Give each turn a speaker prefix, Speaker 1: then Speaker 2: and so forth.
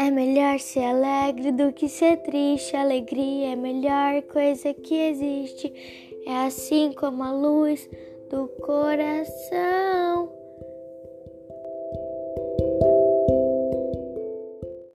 Speaker 1: É melhor ser alegre do que ser triste. Alegria é a melhor coisa que existe. É assim como a luz do coração.